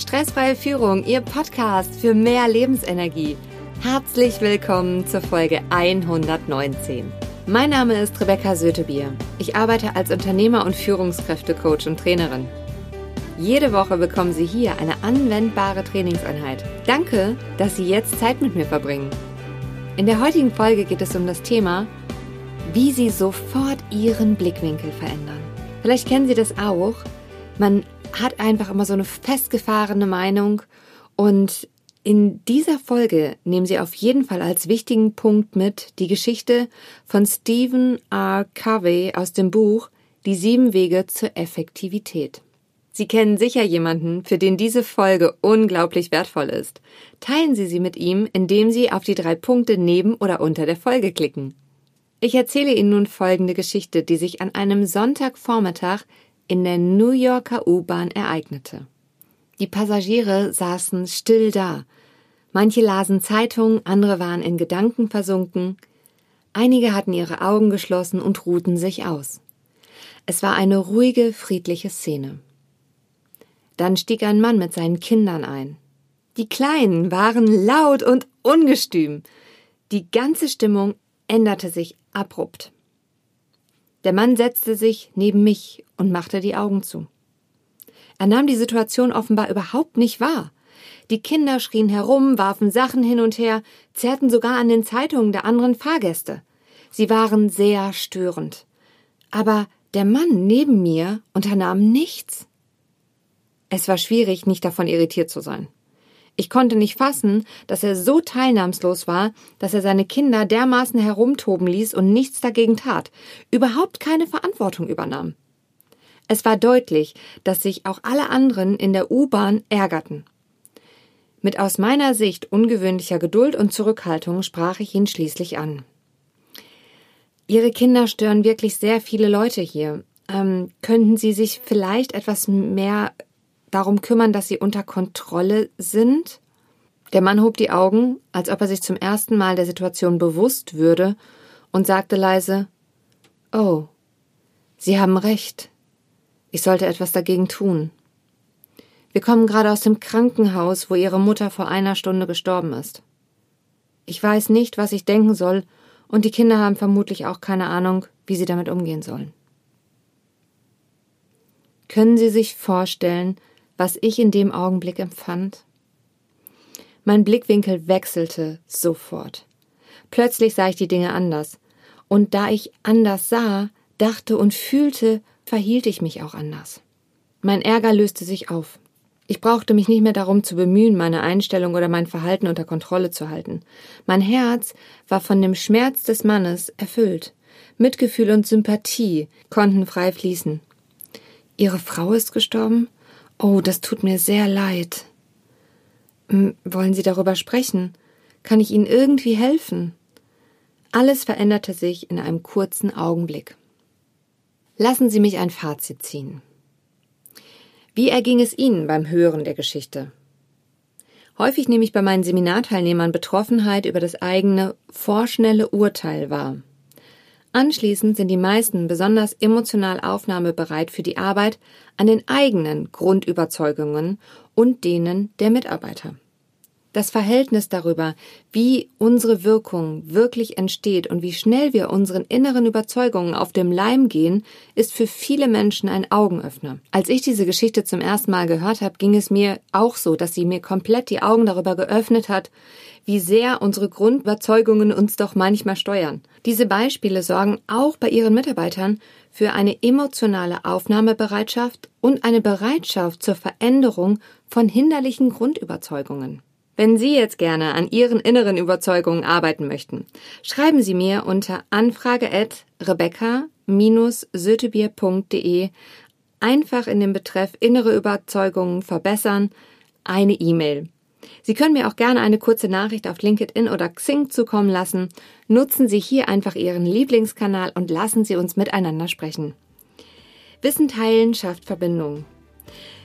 Stressfreie Führung, Ihr Podcast für mehr Lebensenergie. Herzlich willkommen zur Folge 119. Mein Name ist Rebecca Sötebier. Ich arbeite als Unternehmer und Führungskräftecoach und Trainerin. Jede Woche bekommen Sie hier eine anwendbare Trainingseinheit. Danke, dass Sie jetzt Zeit mit mir verbringen. In der heutigen Folge geht es um das Thema, wie Sie sofort Ihren Blickwinkel verändern. Vielleicht kennen Sie das auch. Man hat einfach immer so eine festgefahrene Meinung und in dieser Folge nehmen Sie auf jeden Fall als wichtigen Punkt mit die Geschichte von Stephen R. Covey aus dem Buch Die sieben Wege zur Effektivität. Sie kennen sicher jemanden, für den diese Folge unglaublich wertvoll ist. Teilen Sie sie mit ihm, indem Sie auf die drei Punkte neben oder unter der Folge klicken. Ich erzähle Ihnen nun folgende Geschichte, die sich an einem Sonntagvormittag in der New Yorker U-Bahn ereignete. Die Passagiere saßen still da. Manche lasen Zeitungen, andere waren in Gedanken versunken. Einige hatten ihre Augen geschlossen und ruhten sich aus. Es war eine ruhige, friedliche Szene. Dann stieg ein Mann mit seinen Kindern ein. Die Kleinen waren laut und ungestüm. Die ganze Stimmung änderte sich abrupt. Der Mann setzte sich neben mich und machte die Augen zu. Er nahm die Situation offenbar überhaupt nicht wahr. Die Kinder schrien herum, warfen Sachen hin und her, zerrten sogar an den Zeitungen der anderen Fahrgäste. Sie waren sehr störend. Aber der Mann neben mir unternahm nichts. Es war schwierig, nicht davon irritiert zu sein. Ich konnte nicht fassen, dass er so teilnahmslos war, dass er seine Kinder dermaßen herumtoben ließ und nichts dagegen tat, überhaupt keine Verantwortung übernahm. Es war deutlich, dass sich auch alle anderen in der U-Bahn ärgerten. Mit aus meiner Sicht ungewöhnlicher Geduld und Zurückhaltung sprach ich ihn schließlich an. Ihre Kinder stören wirklich sehr viele Leute hier. Ähm, könnten Sie sich vielleicht etwas mehr darum kümmern, dass sie unter Kontrolle sind? Der Mann hob die Augen, als ob er sich zum ersten Mal der Situation bewusst würde, und sagte leise Oh, Sie haben recht. Ich sollte etwas dagegen tun. Wir kommen gerade aus dem Krankenhaus, wo Ihre Mutter vor einer Stunde gestorben ist. Ich weiß nicht, was ich denken soll, und die Kinder haben vermutlich auch keine Ahnung, wie sie damit umgehen sollen. Können Sie sich vorstellen, was ich in dem Augenblick empfand? Mein Blickwinkel wechselte sofort. Plötzlich sah ich die Dinge anders. Und da ich anders sah, dachte und fühlte, verhielt ich mich auch anders. Mein Ärger löste sich auf. Ich brauchte mich nicht mehr darum zu bemühen, meine Einstellung oder mein Verhalten unter Kontrolle zu halten. Mein Herz war von dem Schmerz des Mannes erfüllt. Mitgefühl und Sympathie konnten frei fließen. Ihre Frau ist gestorben? Oh, das tut mir sehr leid. Hm, wollen Sie darüber sprechen? Kann ich Ihnen irgendwie helfen? Alles veränderte sich in einem kurzen Augenblick. Lassen Sie mich ein Fazit ziehen. Wie erging es Ihnen beim Hören der Geschichte? Häufig nehme ich bei meinen Seminarteilnehmern Betroffenheit über das eigene vorschnelle Urteil wahr. Anschließend sind die meisten besonders emotional aufnahmebereit für die Arbeit an den eigenen Grundüberzeugungen und denen der Mitarbeiter. Das Verhältnis darüber, wie unsere Wirkung wirklich entsteht und wie schnell wir unseren inneren Überzeugungen auf dem Leim gehen, ist für viele Menschen ein Augenöffner. Als ich diese Geschichte zum ersten Mal gehört habe, ging es mir auch so, dass sie mir komplett die Augen darüber geöffnet hat, wie sehr unsere Grundüberzeugungen uns doch manchmal steuern. Diese Beispiele sorgen auch bei ihren Mitarbeitern für eine emotionale Aufnahmebereitschaft und eine Bereitschaft zur Veränderung von hinderlichen Grundüberzeugungen. Wenn Sie jetzt gerne an Ihren inneren Überzeugungen arbeiten möchten, schreiben Sie mir unter anfrage at rebecca-sötebier.de einfach in dem Betreff innere Überzeugungen verbessern eine E-Mail. Sie können mir auch gerne eine kurze Nachricht auf LinkedIn oder Xing zukommen lassen. Nutzen Sie hier einfach Ihren Lieblingskanal und lassen Sie uns miteinander sprechen. Wissen teilen schafft Verbindung.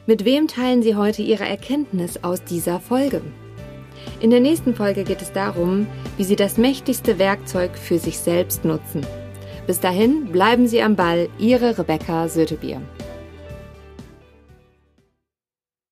Mit wem teilen Sie heute Ihre Erkenntnis aus dieser Folge? In der nächsten Folge geht es darum, wie Sie das mächtigste Werkzeug für sich selbst nutzen. Bis dahin bleiben Sie am Ball, Ihre Rebecca Sötebier.